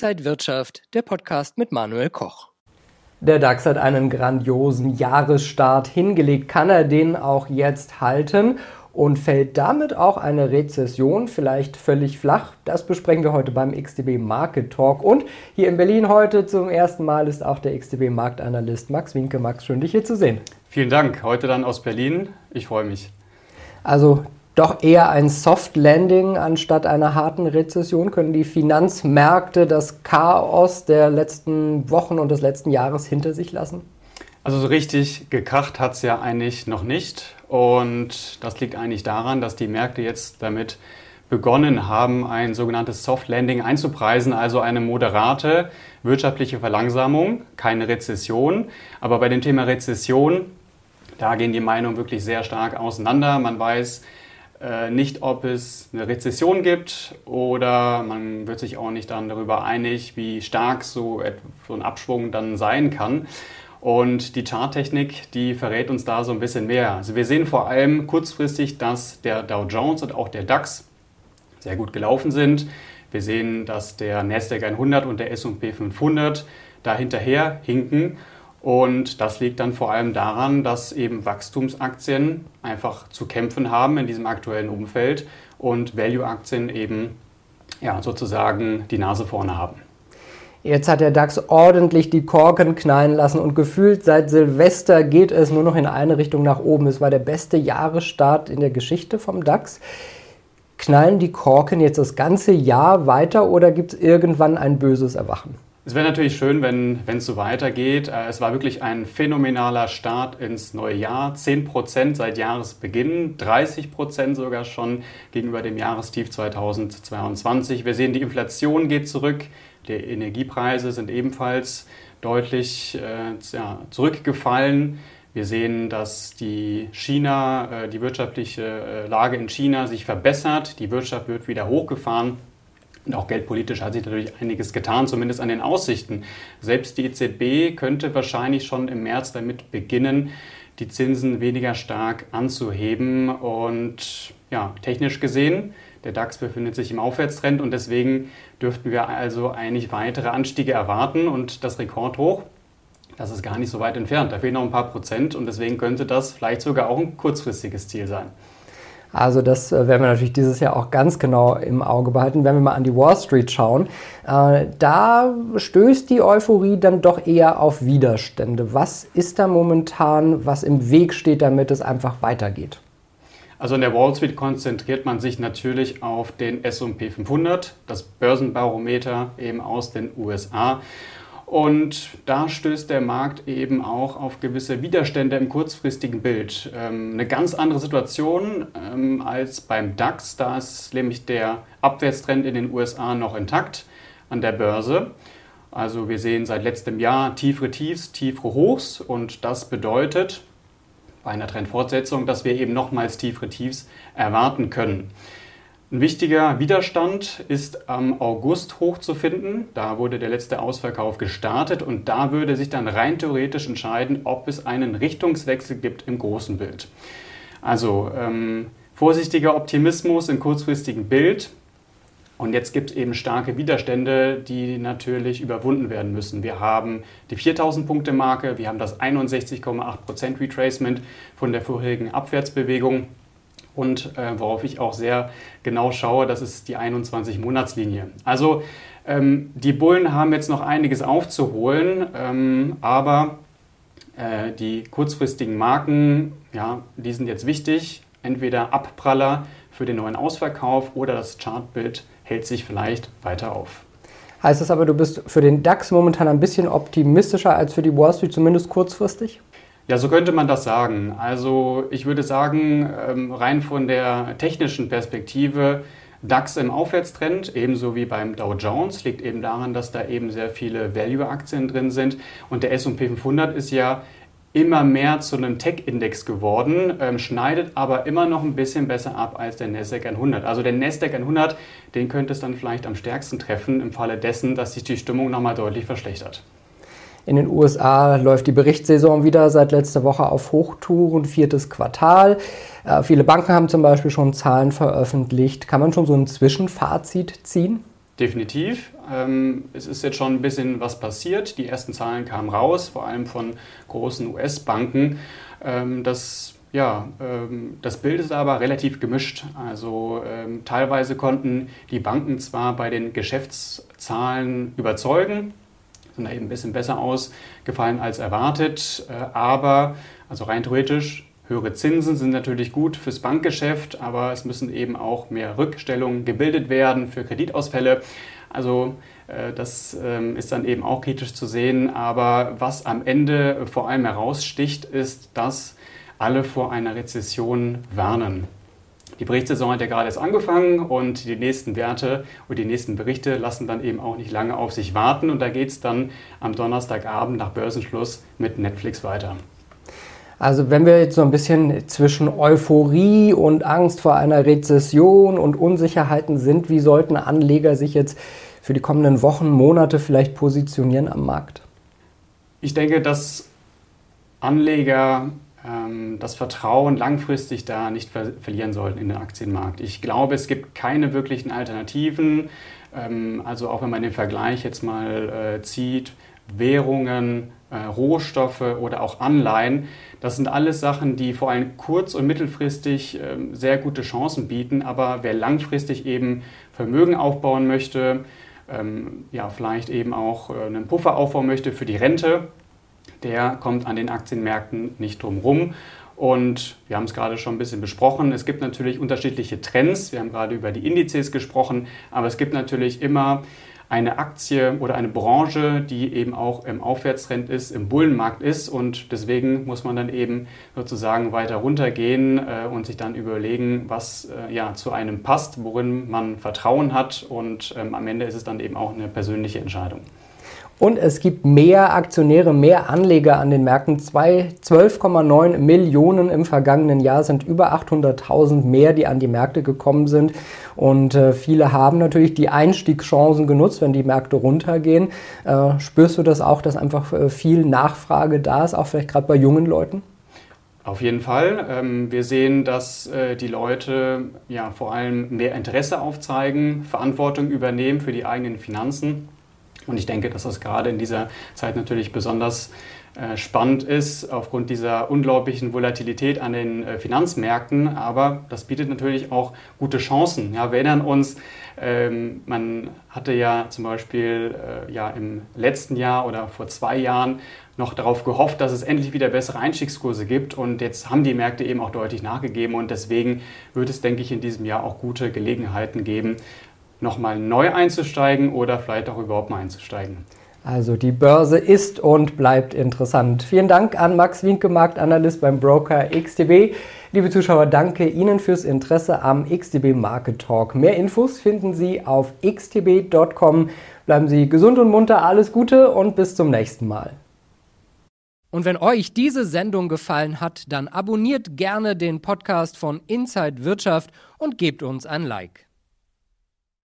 Inside Wirtschaft, der Podcast mit Manuel Koch. Der DAX hat einen grandiosen Jahresstart hingelegt. Kann er den auch jetzt halten? Und fällt damit auch eine Rezession vielleicht völlig flach? Das besprechen wir heute beim XTB Market Talk. Und hier in Berlin heute zum ersten Mal ist auch der XTB Marktanalyst Max Winke. Max, schön dich hier zu sehen. Vielen Dank. Heute dann aus Berlin. Ich freue mich. Also doch eher ein Soft Landing anstatt einer harten Rezession? Können die Finanzmärkte das Chaos der letzten Wochen und des letzten Jahres hinter sich lassen? Also so richtig gekracht hat es ja eigentlich noch nicht. Und das liegt eigentlich daran, dass die Märkte jetzt damit begonnen haben, ein sogenanntes Soft Landing einzupreisen, also eine moderate wirtschaftliche Verlangsamung, keine Rezession. Aber bei dem Thema Rezession, da gehen die Meinungen wirklich sehr stark auseinander. Man weiß, nicht, ob es eine Rezession gibt oder man wird sich auch nicht dann darüber einig, wie stark so, so ein Abschwung dann sein kann. Und die Charttechnik, die verrät uns da so ein bisschen mehr. Also wir sehen vor allem kurzfristig, dass der Dow Jones und auch der DAX sehr gut gelaufen sind. Wir sehen, dass der Nasdaq 100 und der S&P 500 da hinterher hinken. Und das liegt dann vor allem daran, dass eben Wachstumsaktien einfach zu kämpfen haben in diesem aktuellen Umfeld und Value-Aktien eben ja, sozusagen die Nase vorne haben. Jetzt hat der DAX ordentlich die Korken knallen lassen und gefühlt seit Silvester geht es nur noch in eine Richtung nach oben. Es war der beste Jahresstart in der Geschichte vom DAX. Knallen die Korken jetzt das ganze Jahr weiter oder gibt es irgendwann ein böses Erwachen? Es wäre natürlich schön, wenn es so weitergeht. Äh, es war wirklich ein phänomenaler Start ins neue Jahr. 10% seit Jahresbeginn, 30% sogar schon gegenüber dem Jahrestief 2022. Wir sehen, die Inflation geht zurück, die Energiepreise sind ebenfalls deutlich äh, ja, zurückgefallen. Wir sehen, dass die China, äh, die wirtschaftliche äh, Lage in China sich verbessert. Die Wirtschaft wird wieder hochgefahren. Und auch geldpolitisch hat sich natürlich einiges getan, zumindest an den Aussichten. Selbst die EZB könnte wahrscheinlich schon im März damit beginnen, die Zinsen weniger stark anzuheben. Und ja, technisch gesehen, der DAX befindet sich im Aufwärtstrend und deswegen dürften wir also eigentlich weitere Anstiege erwarten. Und das Rekordhoch, das ist gar nicht so weit entfernt. Da fehlen noch ein paar Prozent und deswegen könnte das vielleicht sogar auch ein kurzfristiges Ziel sein. Also das äh, werden wir natürlich dieses Jahr auch ganz genau im Auge behalten. Wenn wir mal an die Wall Street schauen, äh, da stößt die Euphorie dann doch eher auf Widerstände. Was ist da momentan, was im Weg steht, damit es einfach weitergeht? Also in der Wall Street konzentriert man sich natürlich auf den S&P 500, das Börsenbarometer eben aus den USA. Und da stößt der Markt eben auch auf gewisse Widerstände im kurzfristigen Bild. Ähm, eine ganz andere Situation ähm, als beim DAX. Da ist nämlich der Abwärtstrend in den USA noch intakt an der Börse. Also wir sehen seit letztem Jahr tiefere Tiefs, tiefere Hochs und das bedeutet bei einer Trendfortsetzung, dass wir eben nochmals tiefere Tiefs erwarten können. Ein wichtiger Widerstand ist am August hochzufinden. Da wurde der letzte Ausverkauf gestartet und da würde sich dann rein theoretisch entscheiden, ob es einen Richtungswechsel gibt im großen Bild. Also ähm, vorsichtiger Optimismus im kurzfristigen Bild. Und jetzt gibt es eben starke Widerstände, die natürlich überwunden werden müssen. Wir haben die 4000-Punkte-Marke, wir haben das 61,8% Retracement von der vorherigen Abwärtsbewegung. Und äh, worauf ich auch sehr genau schaue, das ist die 21-Monatslinie. Also ähm, die Bullen haben jetzt noch einiges aufzuholen, ähm, aber äh, die kurzfristigen Marken, ja, die sind jetzt wichtig. Entweder Abpraller für den neuen Ausverkauf oder das Chartbild hält sich vielleicht weiter auf. Heißt das aber, du bist für den DAX momentan ein bisschen optimistischer als für die Wall Street, zumindest kurzfristig? Ja, so könnte man das sagen. Also ich würde sagen, ähm, rein von der technischen Perspektive, DAX im Aufwärtstrend, ebenso wie beim Dow Jones, liegt eben daran, dass da eben sehr viele Value-Aktien drin sind. Und der SP 500 ist ja immer mehr zu einem Tech-Index geworden, ähm, schneidet aber immer noch ein bisschen besser ab als der Nasdaq 100. Also der Nasdaq 100, den könnte es dann vielleicht am stärksten treffen im Falle dessen, dass sich die Stimmung nochmal deutlich verschlechtert. In den USA läuft die Berichtssaison wieder seit letzter Woche auf Hochtouren, viertes Quartal. Äh, viele Banken haben zum Beispiel schon Zahlen veröffentlicht. Kann man schon so ein Zwischenfazit ziehen? Definitiv. Ähm, es ist jetzt schon ein bisschen was passiert. Die ersten Zahlen kamen raus, vor allem von großen US-Banken. Ähm, das, ja, ähm, das Bild ist aber relativ gemischt. Also ähm, teilweise konnten die Banken zwar bei den Geschäftszahlen überzeugen, sind da eben ein bisschen besser ausgefallen als erwartet, äh, aber also rein theoretisch Höhere Zinsen sind natürlich gut fürs Bankgeschäft, aber es müssen eben auch mehr Rückstellungen gebildet werden für Kreditausfälle. Also äh, das ähm, ist dann eben auch kritisch zu sehen. Aber was am Ende vor allem heraussticht, ist, dass alle vor einer Rezession warnen. Die Berichtssaison hat ja gerade erst angefangen und die nächsten Werte und die nächsten Berichte lassen dann eben auch nicht lange auf sich warten. Und da geht es dann am Donnerstagabend nach Börsenschluss mit Netflix weiter. Also wenn wir jetzt so ein bisschen zwischen Euphorie und Angst vor einer Rezession und Unsicherheiten sind, wie sollten Anleger sich jetzt für die kommenden Wochen, Monate vielleicht positionieren am Markt? Ich denke, dass Anleger das Vertrauen langfristig da nicht ver verlieren sollten in den Aktienmarkt. Ich glaube, es gibt keine wirklichen Alternativen. Ähm, also auch wenn man den Vergleich jetzt mal äh, zieht, Währungen, äh, Rohstoffe oder auch Anleihen. Das sind alles Sachen, die vor allem kurz- und mittelfristig äh, sehr gute Chancen bieten. Aber wer langfristig eben Vermögen aufbauen möchte, ähm, ja, vielleicht eben auch äh, einen Puffer aufbauen möchte für die Rente, der kommt an den Aktienmärkten nicht drum rum. Und wir haben es gerade schon ein bisschen besprochen. Es gibt natürlich unterschiedliche Trends. Wir haben gerade über die Indizes gesprochen, aber es gibt natürlich immer eine Aktie oder eine Branche, die eben auch im Aufwärtstrend ist, im Bullenmarkt ist und deswegen muss man dann eben sozusagen weiter runtergehen äh, und sich dann überlegen, was äh, ja zu einem passt, worin man Vertrauen hat und ähm, am Ende ist es dann eben auch eine persönliche Entscheidung. Und es gibt mehr Aktionäre, mehr Anleger an den Märkten. 12,9 Millionen im vergangenen Jahr sind über 800.000 mehr, die an die Märkte gekommen sind. Und äh, viele haben natürlich die Einstiegschancen genutzt, wenn die Märkte runtergehen. Äh, spürst du das auch, dass einfach äh, viel Nachfrage da ist, auch vielleicht gerade bei jungen Leuten? Auf jeden Fall. Ähm, wir sehen, dass äh, die Leute ja vor allem mehr Interesse aufzeigen, Verantwortung übernehmen für die eigenen Finanzen und ich denke, dass das gerade in dieser Zeit natürlich besonders äh, spannend ist aufgrund dieser unglaublichen Volatilität an den äh, Finanzmärkten. Aber das bietet natürlich auch gute Chancen. Ja, wir erinnern uns, ähm, man hatte ja zum Beispiel äh, ja, im letzten Jahr oder vor zwei Jahren noch darauf gehofft, dass es endlich wieder bessere Einstiegskurse gibt. Und jetzt haben die Märkte eben auch deutlich nachgegeben. Und deswegen wird es, denke ich, in diesem Jahr auch gute Gelegenheiten geben, nochmal neu einzusteigen oder vielleicht auch überhaupt mal einzusteigen. Also die Börse ist und bleibt interessant. Vielen Dank an Max Wienke, Marktanalyst beim Broker XTB. Liebe Zuschauer, danke Ihnen fürs Interesse am XTB Market Talk. Mehr Infos finden Sie auf xtb.com. Bleiben Sie gesund und munter, alles Gute und bis zum nächsten Mal. Und wenn euch diese Sendung gefallen hat, dann abonniert gerne den Podcast von Inside Wirtschaft und gebt uns ein Like.